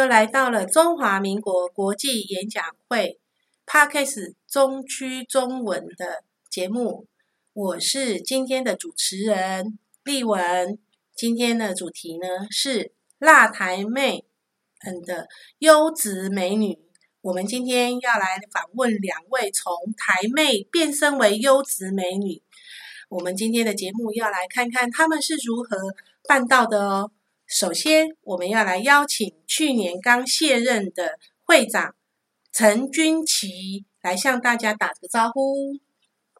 又来到了中华民国国际演讲会 Parkes 中区中文的节目，我是今天的主持人丽文。今天的主题呢是辣台妹嗯的优质美女。我们今天要来访问两位从台妹变身为优质美女。我们今天的节目要来看看他们是如何办到的哦。首先，我们要来邀请去年刚卸任的会长陈君琪来向大家打个招呼。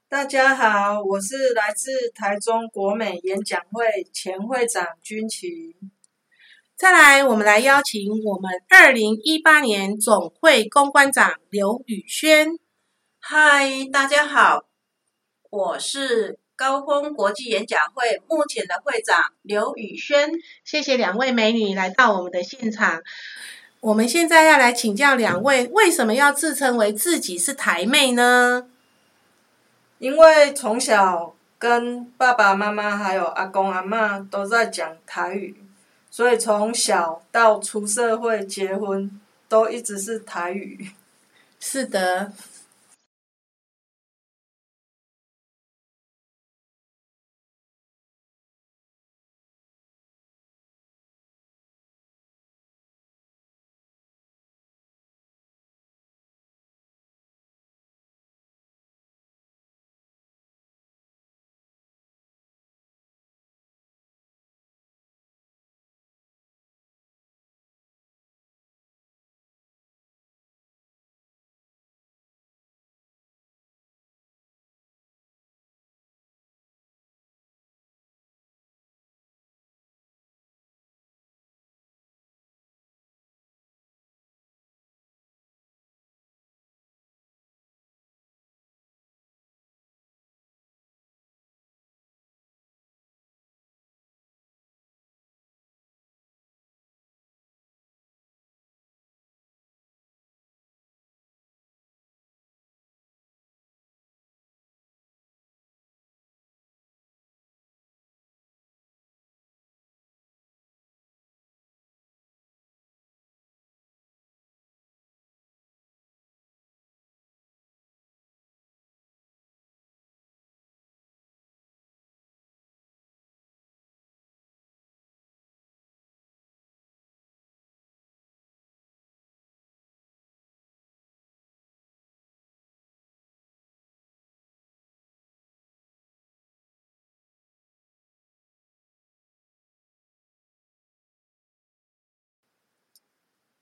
大家好，我是来自台中国美演讲会前会长君琪。再来，我们来邀请我们二零一八年总会公关长刘宇轩。嗨，大家好，我是。高峰国际演讲会目前的会长刘宇轩，谢谢两位美女来到我们的现场。我们现在要来请教两位，为什么要自称为自己是台妹呢？因为从小跟爸爸妈妈还有阿公阿妈都在讲台语，所以从小到出社会结婚都一直是台语。是的。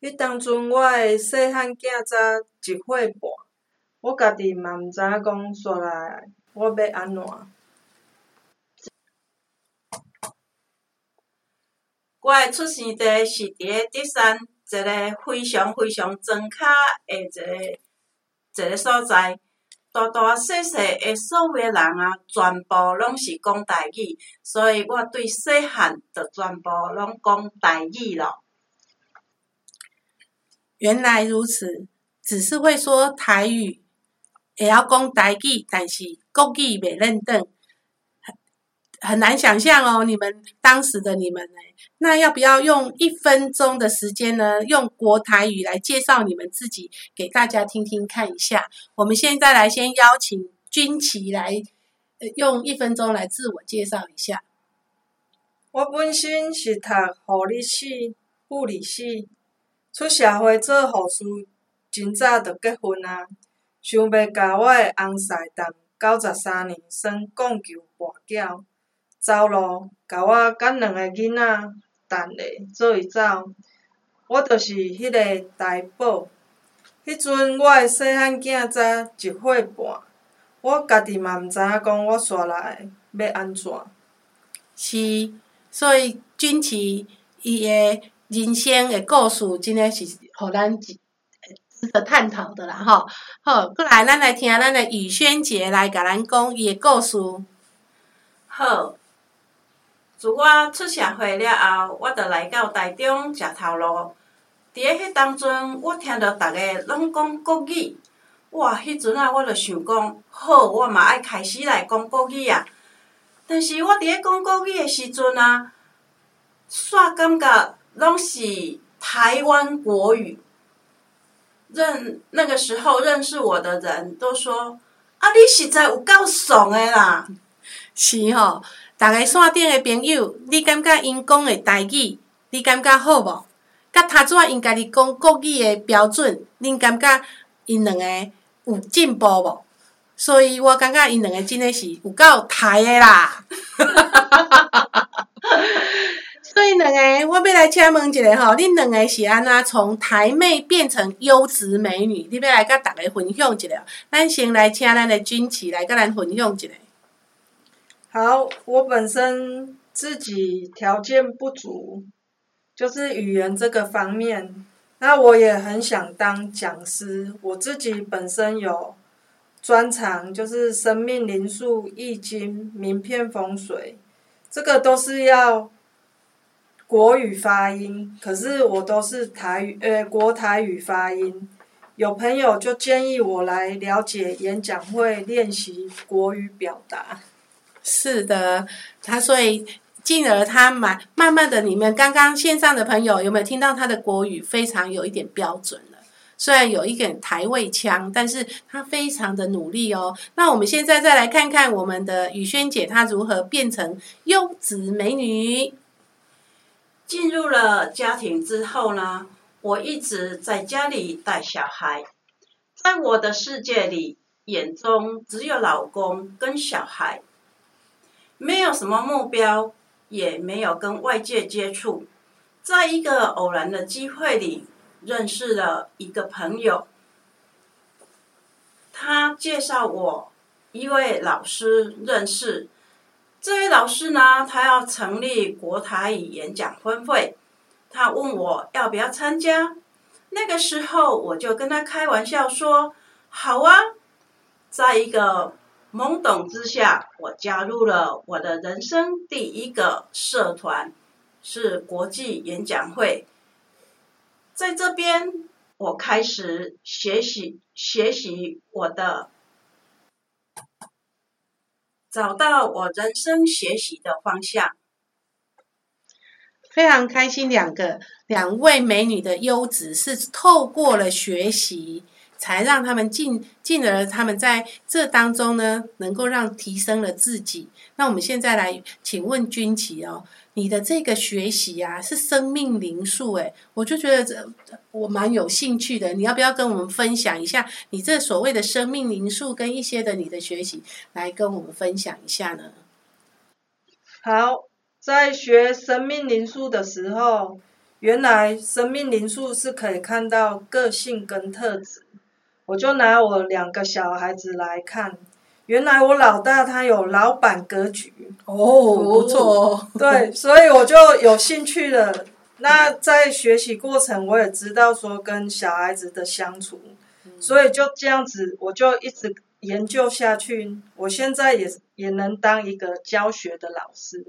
迄当阵，我诶细汉囝才一岁半，我家己嘛毋知影讲出来我要安怎。我诶出生地是伫咧德山一个非常非常庄脚诶一个一个所在，大大细细诶所有诶人啊，全部拢是讲台语，所以我对细汉就全部拢讲台语咯。原来如此，只是会说台语，也要讲台语，但是国语未认得，很很难想象哦。你们当时的你们呢？那要不要用一分钟的时间呢？用国台语来介绍你们自己，给大家听听看一下。我们现在来先邀请军旗来，用一分钟来自我介绍一下。我本身是读护理系、护理系。出社会做护士，真早就结婚啊！想要甲我诶翁婿谈九十三年算讲求跋筊，走路甲我甲两个囡仔等咧做伊走。我就是迄个台宝。迄阵我诶细汉囝早一岁半，我家己嘛毋知影讲我煞来要安怎。是，所以军旗伊诶。人生的故事真的是互咱值得探讨的啦，吼。好，过来，咱来听咱的雨轩姐来甲咱讲伊的故事。好，自我出社会了后，我著来到台中食头路。伫咧迄当阵，我听着逐个拢讲国语，哇！迄阵啊，我著想讲，好，我嘛爱开始来讲国语啊。但是我伫咧讲国语的时阵啊，煞感觉。拢是台湾国语。认那个时候认识我的人都说：“啊，你实在有够爽的啦！”是吼，逐个线顶的朋友，你感觉因讲的台语，你感觉好无？甲头拄仔因家己讲国语的标准，恁感觉因两个有进步无？所以我感觉因两个真的是有够台的啦！所以两个，我要来请问一下吼，恁两个是安怎从台妹变成优质美女？你要来甲大家分享一下。咱先来请咱的君琪来甲咱分享一下。好，我本身自己条件不足，就是语言这个方面，那我也很想当讲师。我自己本身有专长，就是生命灵数、易经、名片风水，这个都是要。国语发音，可是我都是台语，呃，国台语发音。有朋友就建议我来了解演讲会，练习国语表达。是的，他所以进而他慢慢慢的，你们刚刚线上的朋友有没有听到他的国语非常有一点标准了？虽然有一点台味腔，但是他非常的努力哦。那我们现在再来看看我们的雨萱姐，她如何变成优质美女。进入了家庭之后呢，我一直在家里带小孩，在我的世界里，眼中只有老公跟小孩，没有什么目标，也没有跟外界接触。在一个偶然的机会里，认识了一个朋友，他介绍我一位老师认识。这位老师呢，他要成立国台语演讲分会，他问我要不要参加。那个时候，我就跟他开玩笑说：“好啊！”在一个懵懂之下，我加入了我的人生第一个社团，是国际演讲会。在这边，我开始学习学习我的。找到我人生学习的方向，非常开心。两个两位美女的优质是透过了学习，才让他们进进而他们在这当中呢，能够让提升了自己。那我们现在来请问君琪哦。你的这个学习啊，是生命灵数诶，我就觉得这我蛮有兴趣的。你要不要跟我们分享一下你这所谓的生命灵数跟一些的你的学习，来跟我们分享一下呢？好，在学生命灵数的时候，原来生命灵数是可以看到个性跟特质，我就拿我两个小孩子来看。原来我老大他有老板格局哦，不错，对，所以我就有兴趣了。那在学习过程，我也知道说跟小孩子的相处，所以就这样子，我就一直研究下去。我现在也也能当一个教学的老师。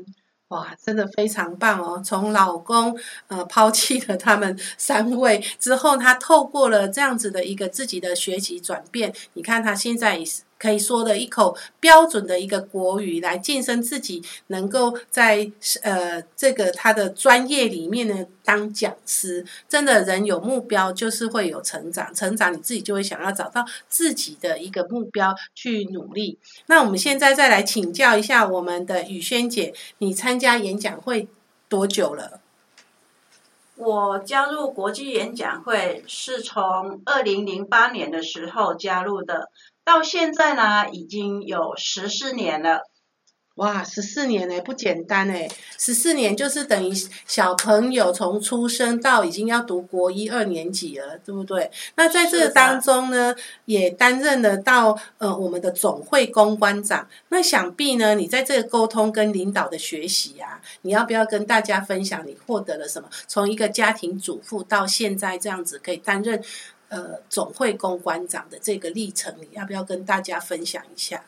哇，真的非常棒哦！从老公呃抛弃了他们三位之后，他透过了这样子的一个自己的学习转变，你看他现在也是可以说的一口标准的一个国语，来晋升自己，能够在呃这个他的专业里面呢当讲师。真的人有目标就是会有成长，成长你自己就会想要找到自己的一个目标去努力。那我们现在再来请教一下我们的雨萱姐，你参加演讲会多久了？我加入国际演讲会是从二零零八年的时候加入的，到现在呢已经有十四年了。哇，十四年呢，不简单哎！十四年就是等于小朋友从出生到已经要读国一二年级了，对不对？那在这个当中呢，也担任了到呃我们的总会公关长。那想必呢，你在这个沟通跟领导的学习啊，你要不要跟大家分享你获得了什么？从一个家庭主妇到现在这样子可以担任呃总会公关长的这个历程，你要不要跟大家分享一下？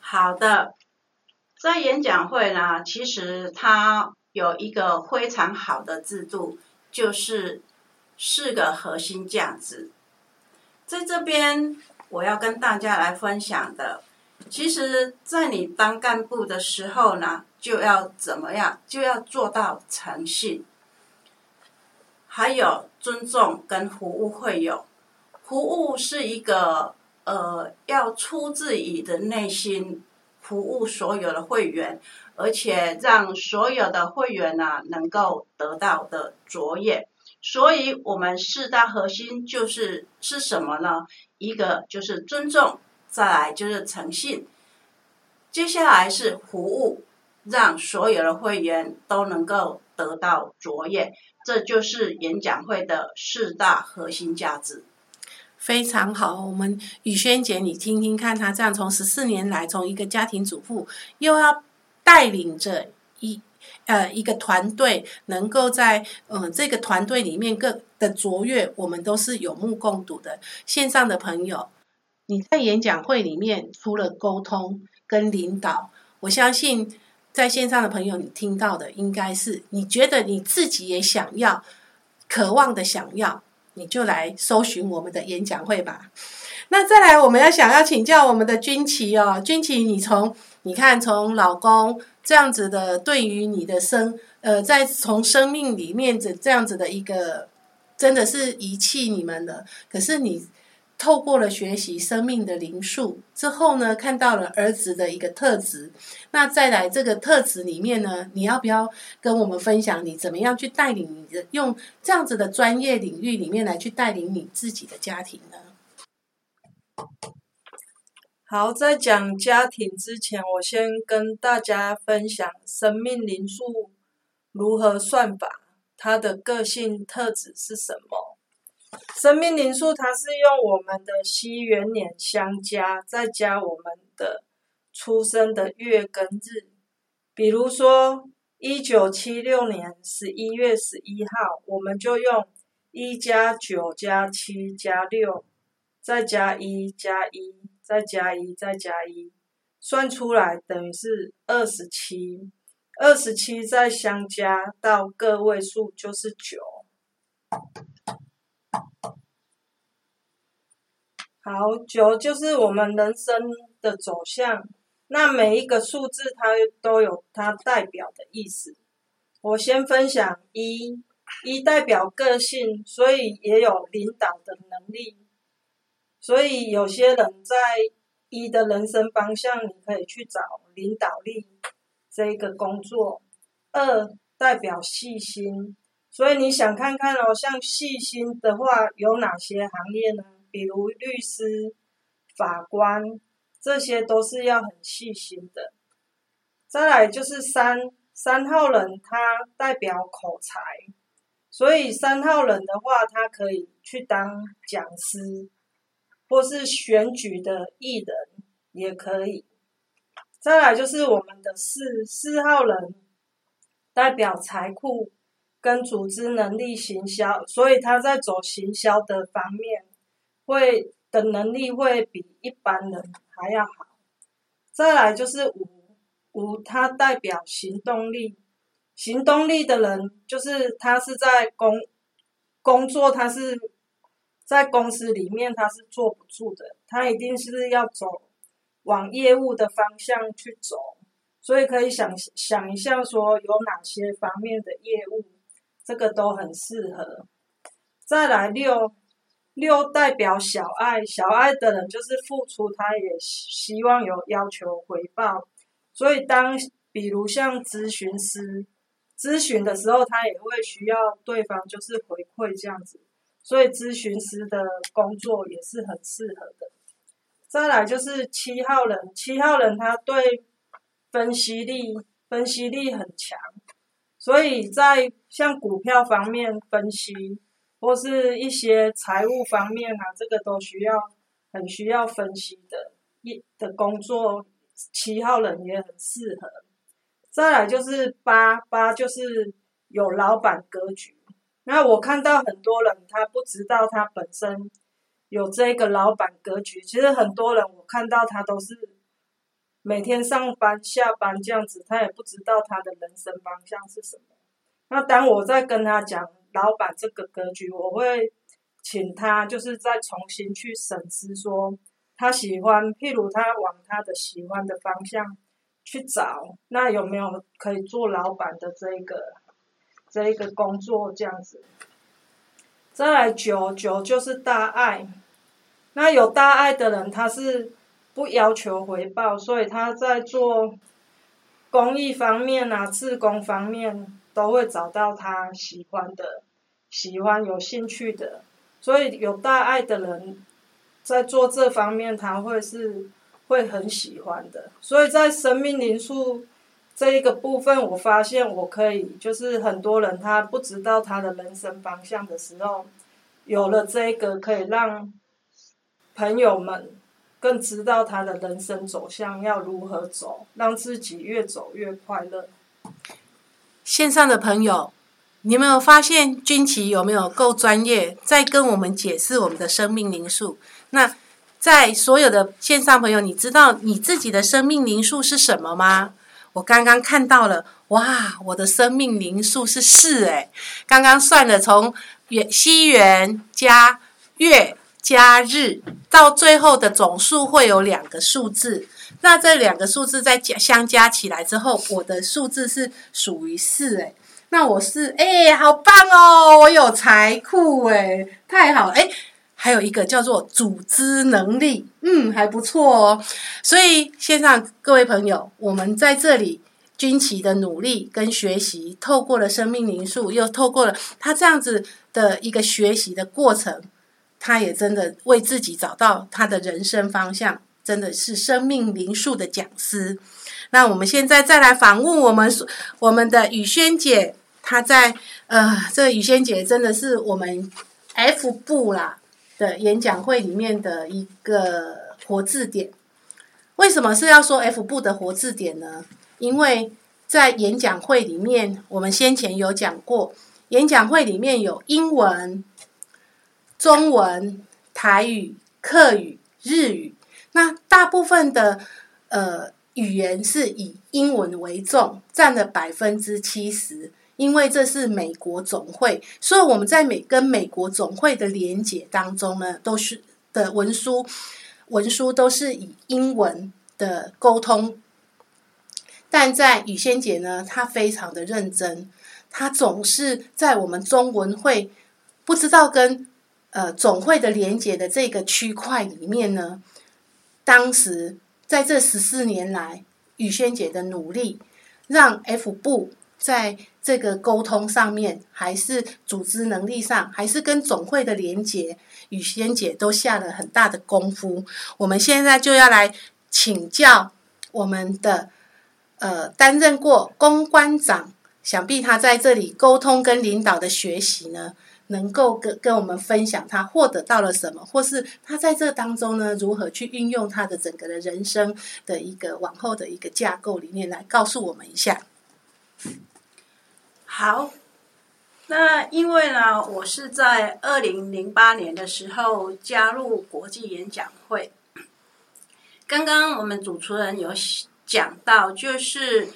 好的。在演讲会呢，其实它有一个非常好的制度，就是四个核心价值。在这边，我要跟大家来分享的，其实，在你当干部的时候呢，就要怎么样，就要做到诚信。还有尊重跟服务会有。服务是一个呃，要出自于的内心服务所有的会员，而且让所有的会员呢能够得到的卓越。所以，我们四大核心就是是什么呢？一个就是尊重，再来就是诚信，接下来是服务，让所有的会员都能够得到卓越。这就是演讲会的四大核心价值。非常好，我们雨萱姐，你听听看，她这样从十四年来，从一个家庭主妇，又要带领着一呃一个团队，能够在嗯这个团队里面各的卓越，我们都是有目共睹的。线上的朋友，你在演讲会里面除了沟通跟领导，我相信在线上的朋友，你听到的应该是你觉得你自己也想要、渴望的想要。你就来搜寻我们的演讲会吧。那再来，我们要想要请教我们的军旗哦，军旗，你从你看从老公这样子的对于你的生呃，在从生命里面的这样子的一个，真的是遗弃你们的，可是你。透过了学习生命的灵数之后呢，看到了儿子的一个特质。那再来这个特质里面呢，你要不要跟我们分享你怎么样去带领你的用这样子的专业领域里面来去带领你自己的家庭呢？好，在讲家庭之前，我先跟大家分享生命灵数如何算法，它的个性特质是什么。生命灵数，它是用我们的西元年相加，再加我们的出生的月跟日。比如说，一九七六年十一月十一号，我们就用一加九加七加六，再加一加一，再加一再加一，算出来等于是二十七。二十七再相加到个位数就是九。好，九就是我们人生的走向。那每一个数字它都有它代表的意思。我先分享一，一代表个性，所以也有领导的能力。所以有些人在一的人生方向，你可以去找领导力这个工作。二代表细心，所以你想看看哦，像细心的话，有哪些行业呢？比如律师、法官，这些都是要很细心的。再来就是三三号人，他代表口才，所以三号人的话，他可以去当讲师，或是选举的艺人也可以。再来就是我们的四四号人，代表财库跟组织能力、行销，所以他在走行销的方面。会的能力会比一般人还要好。再来就是五五，它代表行动力。行动力的人就是他是在工工作，他是在公司里面他是坐不住的，他一定是要走往业务的方向去走。所以可以想想一下，说有哪些方面的业务，这个都很适合。再来六。六代表小爱，小爱的人就是付出，他也希望有要求回报，所以当比如像咨询师咨询的时候，他也会需要对方就是回馈这样子，所以咨询师的工作也是很适合的。再来就是七号人，七号人他对分析力分析力很强，所以在像股票方面分析。或是一些财务方面啊，这个都需要很需要分析的一的工作，七号人也很适合。再来就是八八，就是有老板格局。那我看到很多人他不知道他本身有这个老板格局，其实很多人我看到他都是每天上班下班这样子，他也不知道他的人生方向是什么。那当我在跟他讲。老板这个格局，我会请他就是再重新去审视，说他喜欢，譬如他往他的喜欢的方向去找，那有没有可以做老板的这个这一个工作这样子？再来九九就是大爱。那有大爱的人，他是不要求回报，所以他在做公益方面啊、自工方面都会找到他喜欢的、喜欢有兴趣的。所以有大爱的人在做这方面，他会是会很喜欢的。所以在生命灵数这一个部分，我发现我可以，就是很多人他不知道他的人生方向的时候，有了这个可以让朋友们更知道他的人生走向要如何走，让自己越走越快乐。线上的朋友，你有没有发现军旗有没有够专业，在跟我们解释我们的生命灵数？那在所有的线上朋友，你知道你自己的生命灵数是什么吗？我刚刚看到了，哇，我的生命灵数是四诶，刚刚算了，从元西元加月加日，到最后的总数会有两个数字。那这两个数字再加相加起来之后，我的数字是属于四诶。那我是哎，好棒哦！我有财库哎，太好哎。还有一个叫做组织能力，嗯，还不错哦。所以线上各位朋友，我们在这里军旗的努力跟学习，透过了生命灵数，又透过了他这样子的一个学习的过程，他也真的为自己找到他的人生方向，真的是生命灵数的讲师。那我们现在再来访问我们我们的雨轩姐，她在呃，这雨轩姐真的是我们 F 部啦。的演讲会里面的一个活字典，为什么是要说 F 部的活字典呢？因为在演讲会里面，我们先前有讲过，演讲会里面有英文、中文、台语、客语、日语，那大部分的呃语言是以英文为重，占了百分之七十。因为这是美国总会，所以我们在美跟美国总会的连结当中呢，都是的文书文书都是以英文的沟通。但在雨仙姐呢，她非常的认真，她总是在我们中文会不知道跟呃总会的连结的这个区块里面呢，当时在这十四年来，雨仙姐的努力让 F 部。在这个沟通上面，还是组织能力上，还是跟总会的连接，雨仙姐都下了很大的功夫。我们现在就要来请教我们的呃担任过公关长，想必他在这里沟通跟领导的学习呢，能够跟跟我们分享他获得到了什么，或是他在这当中呢，如何去运用他的整个的人生的一个往后的一个架构里面来告诉我们一下。好，那因为呢，我是在二零零八年的时候加入国际演讲会。刚刚我们主持人有讲到，就是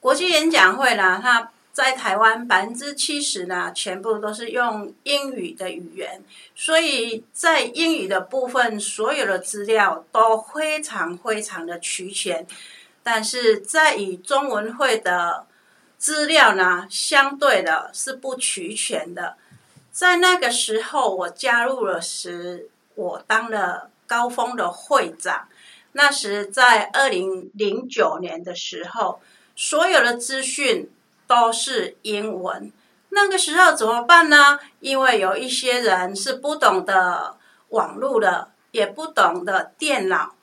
国际演讲会呢，它在台湾百分之七十呢，全部都是用英语的语言，所以在英语的部分，所有的资料都非常非常的齐全，但是在与中文会的。资料呢，相对的是不齐全的。在那个时候，我加入了时，我当了高峰的会长。那时在二零零九年的时候，所有的资讯都是英文。那个时候怎么办呢？因为有一些人是不懂得网络的，也不懂得电脑。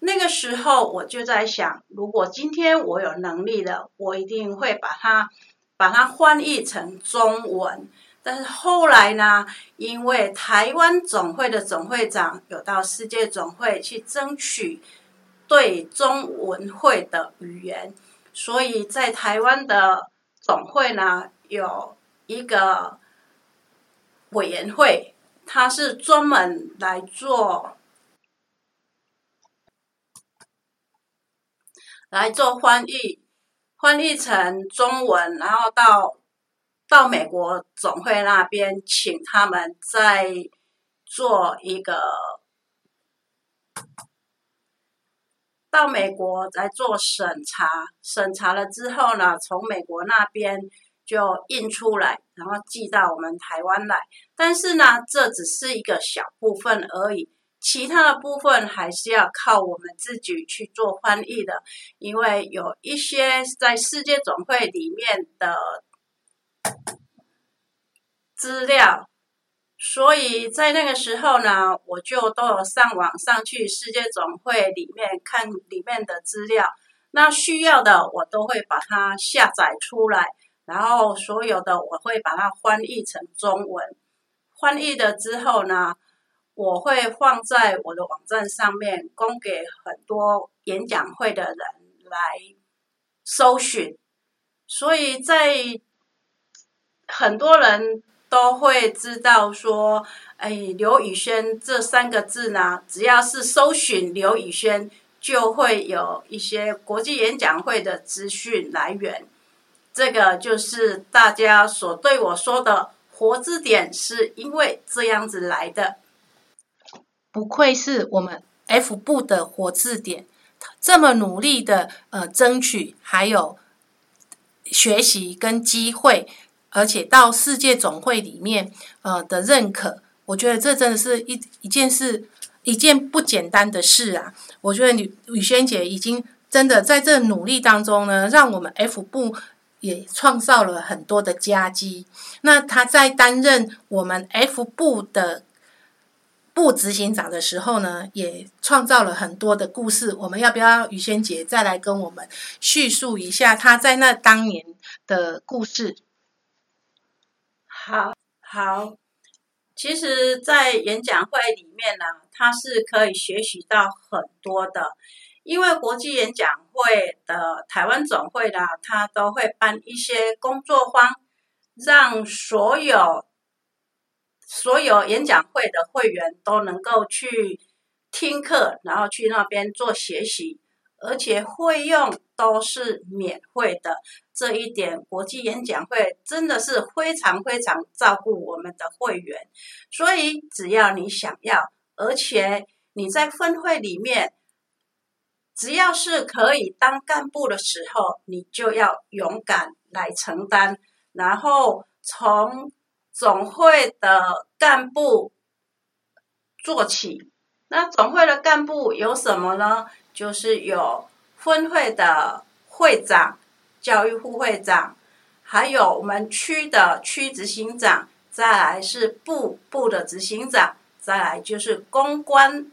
那个时候我就在想，如果今天我有能力了，我一定会把它把它翻译成中文。但是后来呢，因为台湾总会的总会长有到世界总会去争取对中文会的语言，所以在台湾的总会呢有一个委员会，它是专门来做。来做翻译，翻译成中文，然后到到美国总会那边，请他们再做一个到美国来做审查，审查了之后呢，从美国那边就印出来，然后寄到我们台湾来。但是呢，这只是一个小部分而已，其他的部分还是要靠我们自己去做翻译的，因为有一些在世界总会里面的资料。所以在那个时候呢，我就都有上网上去世界总会里面看里面的资料。那需要的我都会把它下载出来，然后所有的我会把它翻译成中文。翻译了之后呢，我会放在我的网站上面，供给很多演讲会的人来搜寻。所以在很多人。都会知道说，哎，刘宇轩这三个字呢，只要是搜寻刘宇轩，就会有一些国际演讲会的资讯来源。这个就是大家所对我说的“活字典”，是因为这样子来的。不愧是我们 F 部的活字典，这么努力的呃争取，还有学习跟机会。而且到世界总会里面，呃的认可，我觉得这真的是一一件事，一件不简单的事啊！我觉得吕吕萱姐已经真的在这努力当中呢，让我们 F 部也创造了很多的佳绩。那她在担任我们 F 部的部执行长的时候呢，也创造了很多的故事。我们要不要雨萱姐再来跟我们叙述一下她在那当年的故事？好好，其实，在演讲会里面呢，它是可以学习到很多的。因为国际演讲会的台湾总会呢，它都会办一些工作坊，让所有所有演讲会的会员都能够去听课，然后去那边做学习。而且费用都是免费的，这一点国际演讲会真的是非常非常照顾我们的会员。所以只要你想要，而且你在分会里面，只要是可以当干部的时候，你就要勇敢来承担，然后从总会的干部做起。那总会的干部有什么呢？就是有分会的会长、教育副会长，还有我们区的区执行长，再来是部部的执行长，再来就是公关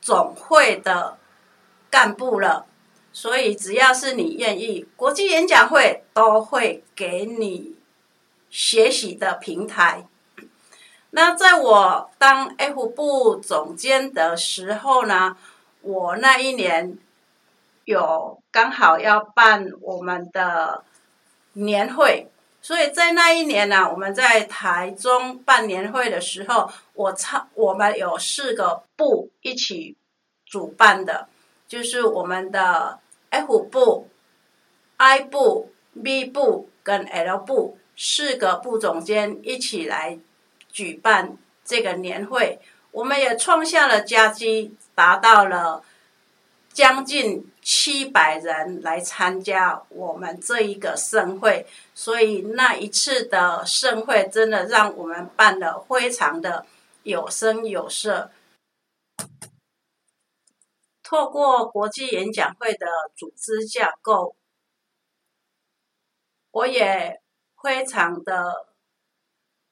总会的干部了。所以只要是你愿意，国际演讲会都会给你学习的平台。那在我当 F 部总监的时候呢？我那一年有刚好要办我们的年会，所以在那一年呢，我们在台中办年会的时候，我参我们有四个部一起主办的，就是我们的 F 部、I 部、B 部跟 L 部四个部总监一起来举办这个年会。我们也创下了佳绩，达到了将近七百人来参加我们这一个盛会，所以那一次的盛会真的让我们办的非常的有声有色。透过国际演讲会的组织架构，我也非常的。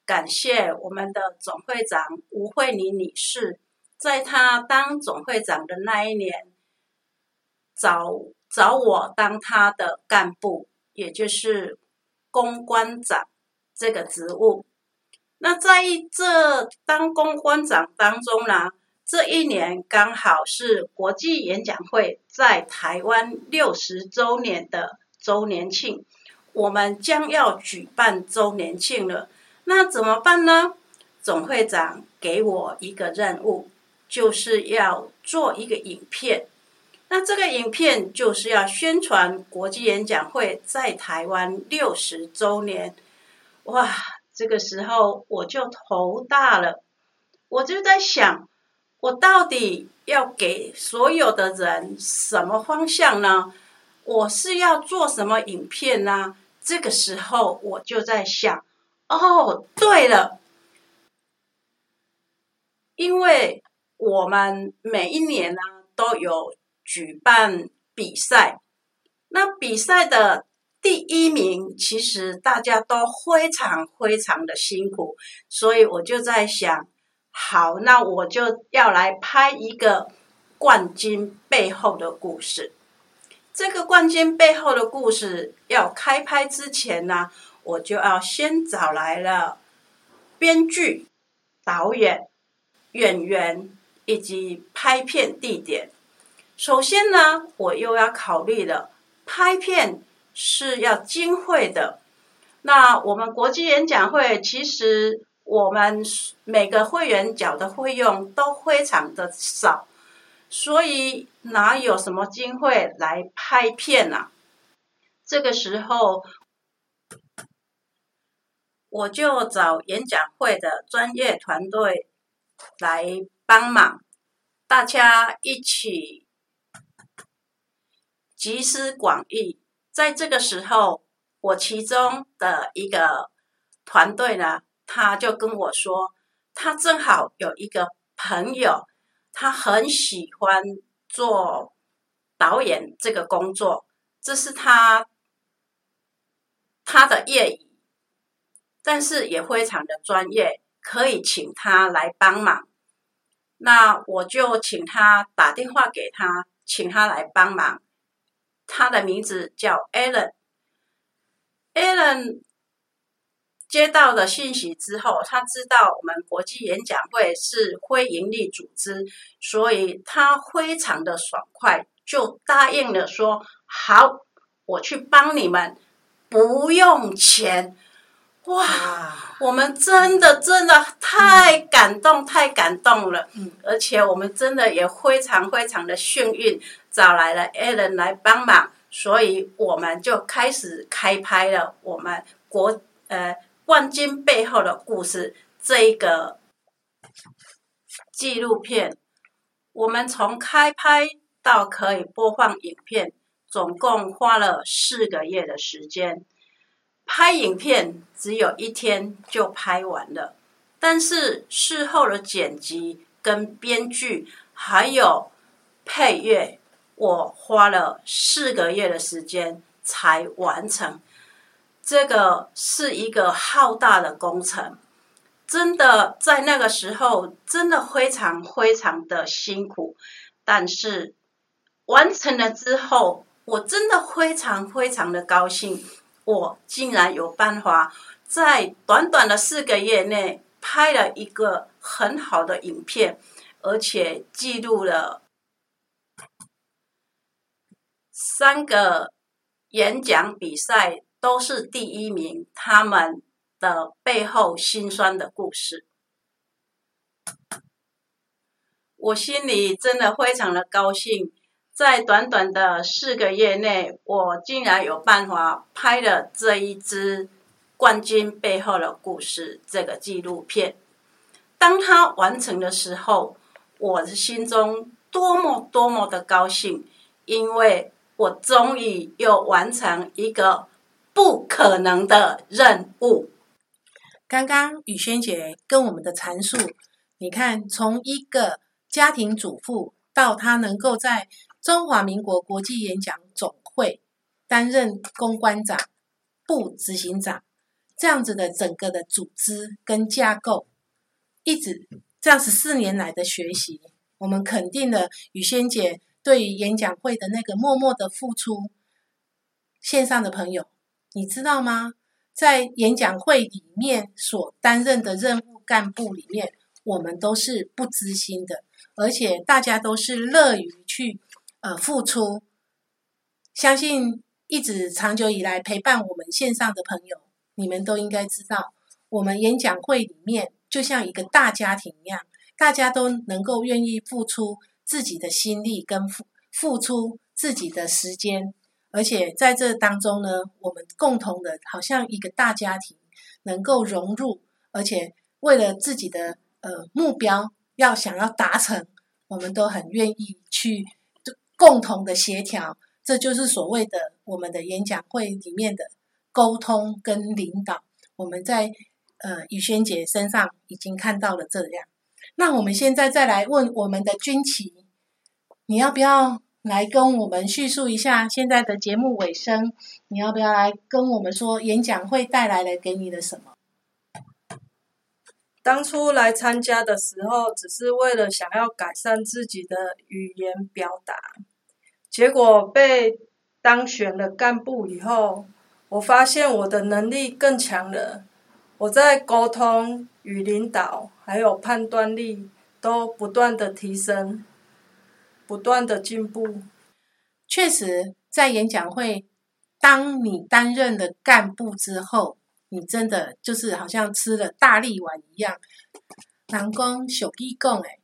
感谢我们的总会长吴慧妮女士，在他当总会长的那一年，找找我当他的干部，也就是公关长这个职务。那在这当公关长当中呢，这一年刚好是国际演讲会在台湾六十周年的周年庆，我们将要举办周年庆了。那怎么办呢？总会长给我一个任务，就是要做一个影片。那这个影片就是要宣传国际演讲会在台湾六十周年。哇，这个时候我就头大了，我就在想，我到底要给所有的人什么方向呢？我是要做什么影片呢？这个时候我就在想，哦，对了，因为我们每一年呢都有举办比赛，那比赛的第一名其实大家都非常非常的辛苦，所以我就在想，好，那我就要来拍一个冠军背后的故事。这个冠军背后的故事要开拍之前呢，我就要先找来了编剧、导演。演员以及拍片地点。首先呢，我又要考虑了，拍片是要经费的。那我们国际演讲会，其实我们每个会员缴的费用都非常的少，所以哪有什么经费来拍片啊？这个时候，我就找演讲会的专业团队。来帮忙，大家一起集思广益。在这个时候，我其中的一个团队呢，他就跟我说，他正好有一个朋友，他很喜欢做导演这个工作，这是他他的业余，但是也非常的专业。可以请他来帮忙，那我就请他打电话给他，请他来帮忙。他的名字叫 Alan。Alan 接到的信息之后，他知道我们国际演讲会是非盈利组织，所以他非常的爽快，就答应了说：“好，我去帮你们，不用钱。”哇，我们真的真的太感动，太感动了。嗯，而且我们真的也非常非常的幸运，找来了 Alan 来帮忙，所以我们就开始开拍了我们国呃冠军背后的故事这一个纪录片。我们从开拍到可以播放影片，总共花了四个月的时间。拍影片只有一天就拍完了，但是事后的剪辑、跟编剧还有配乐，我花了四个月的时间才完成。这个是一个浩大的工程，真的在那个时候真的非常非常的辛苦，但是完成了之后，我真的非常非常的高兴。我竟然有办法在短短的四个月内拍了一个很好的影片，而且记录了三个演讲比赛都是第一名，他们的背后辛酸的故事，我心里真的非常的高兴。在短短的四个月内，我竟然有办法拍了这一支冠军背后的故事这个纪录片。当他完成的时候，我的心中多么多么的高兴，因为我终于又完成一个不可能的任务。刚刚雨萱姐跟我们的阐述，你看，从一个家庭主妇到她能够在中华民国国际演讲总会担任公关长、部执行长，这样子的整个的组织跟架构，一直这样十四年来的学习，我们肯定了雨萱姐对于演讲会的那个默默的付出。线上的朋友，你知道吗？在演讲会里面所担任的任务干部里面，我们都是不知心的，而且大家都是乐于去。呃，付出，相信一直长久以来陪伴我们线上的朋友，你们都应该知道，我们演讲会里面就像一个大家庭一样，大家都能够愿意付出自己的心力跟付付出自己的时间，而且在这当中呢，我们共同的好像一个大家庭，能够融入，而且为了自己的呃目标要想要达成，我们都很愿意去。共同的协调，这就是所谓的我们的演讲会里面的沟通跟领导。我们在呃雨轩姐身上已经看到了这样。那我们现在再来问我们的军旗，你要不要来跟我们叙述一下现在的节目尾声？你要不要来跟我们说演讲会带来了给你的什么？当初来参加的时候，只是为了想要改善自己的语言表达，结果被当选了干部以后，我发现我的能力更强了。我在沟通、与领导还有判断力都不断的提升，不断的进步。确实，在演讲会，当你担任了干部之后，你真的就是好像吃了大力丸一样。人讲俗语讲诶，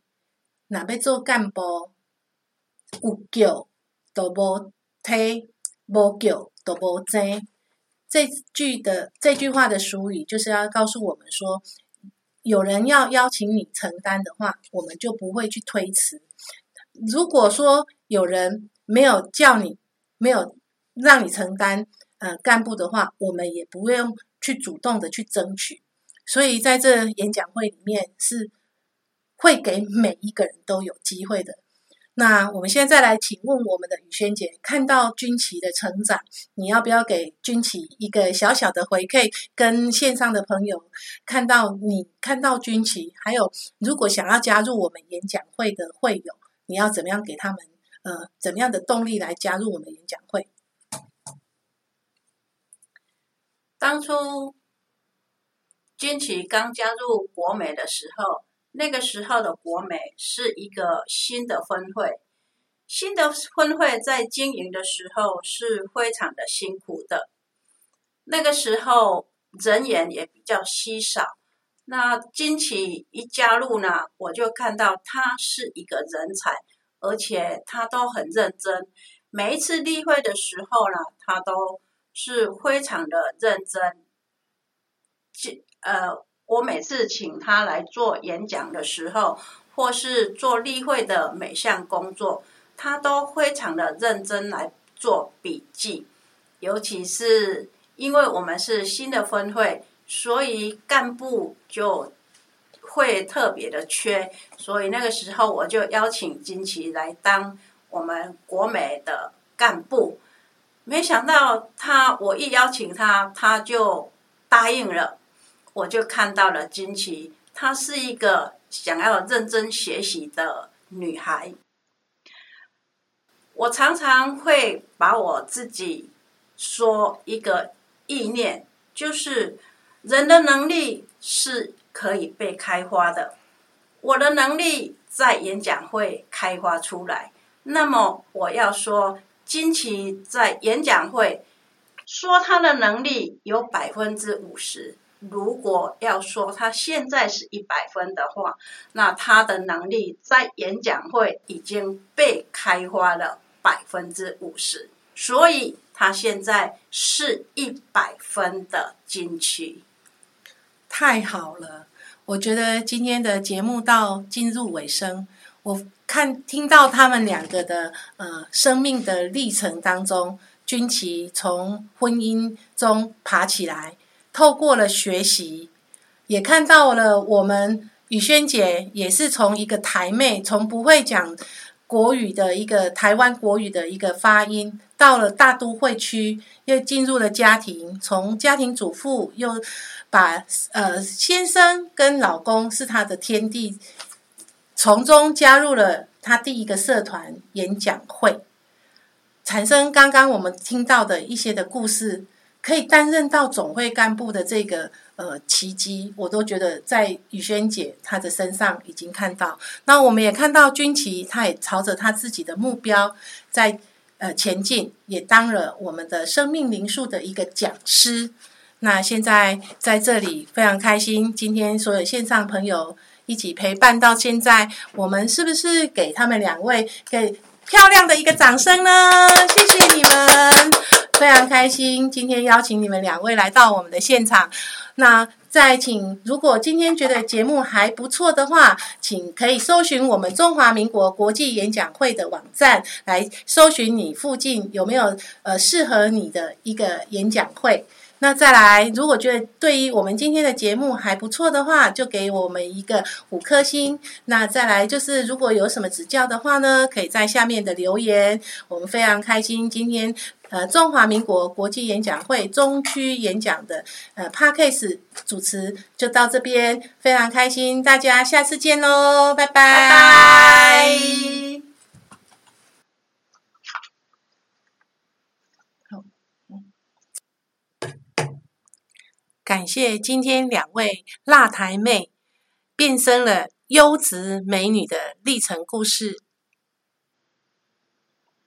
若要做干部，有叫都无体，无叫都无争。这句的这句话的俗语，就是要告诉我们说，有人要邀请你承担的话，我们就不会去推辞。如果说有人没有叫你，没有让你承担呃干部的话，我们也不用去主动的去争取。所以在这演讲会里面，是会给每一个人都有机会的。那我们现在再来请问我们的雨萱姐，看到军旗的成长，你要不要给军旗一个小小的回馈？跟线上的朋友看到你看到军旗，还有如果想要加入我们演讲会的会友，你要怎么样给他们呃怎么样的动力来加入我们演讲会？当初军旗刚加入国美的时候。那个时候的国美是一个新的分会，新的分会在经营的时候是非常的辛苦的。那个时候人员也比较稀少。那金奇一加入呢，我就看到他是一个人才，而且他都很认真。每一次例会的时候呢，他都是非常的认真。呃。我每次请他来做演讲的时候，或是做例会的每项工作，他都非常的认真来做笔记。尤其是因为我们是新的分会，所以干部就会特别的缺，所以那个时候我就邀请金奇来当我们国美的干部。没想到他，我一邀请他，他就答应了。我就看到了金奇，她是一个想要认真学习的女孩。我常常会把我自己说一个意念，就是人的能力是可以被开发的。我的能力在演讲会开发出来，那么我要说，金奇在演讲会说他的能力有百分之五十。如果要说他现在是一百分的话，那他的能力在演讲会已经被开发了百分之五十，所以他现在是一百分的金曲。太好了，我觉得今天的节目到进入尾声，我看听到他们两个的呃生命的历程当中，军旗从婚姻中爬起来。透过了学习，也看到了我们雨萱姐也是从一个台妹，从不会讲国语的一个台湾国语的一个发音，到了大都会区，又进入了家庭，从家庭主妇又把呃先生跟老公是她的天地，从中加入了他第一个社团演讲会，产生刚刚我们听到的一些的故事。可以担任到总会干部的这个呃奇迹，我都觉得在雨萱姐她的身上已经看到。那我们也看到军旗，他也朝着他自己的目标在呃前进，也当了我们的生命灵数的一个讲师。那现在在这里非常开心，今天所有线上朋友一起陪伴到现在，我们是不是给他们两位给？漂亮的一个掌声呢，谢谢你们，非常开心。今天邀请你们两位来到我们的现场，那再请，如果今天觉得节目还不错的话，请可以搜寻我们中华民国国际演讲会的网站，来搜寻你附近有没有呃适合你的一个演讲会。那再来，如果觉得对于我们今天的节目还不错的话，就给我们一个五颗星。那再来就是，如果有什么指教的话呢，可以在下面的留言。我们非常开心，今天呃中华民国国际演讲会中区演讲的呃 p a r k a s 主持就到这边，非常开心，大家下次见喽，拜拜。感谢今天两位辣台妹变身了优质美女的历程故事。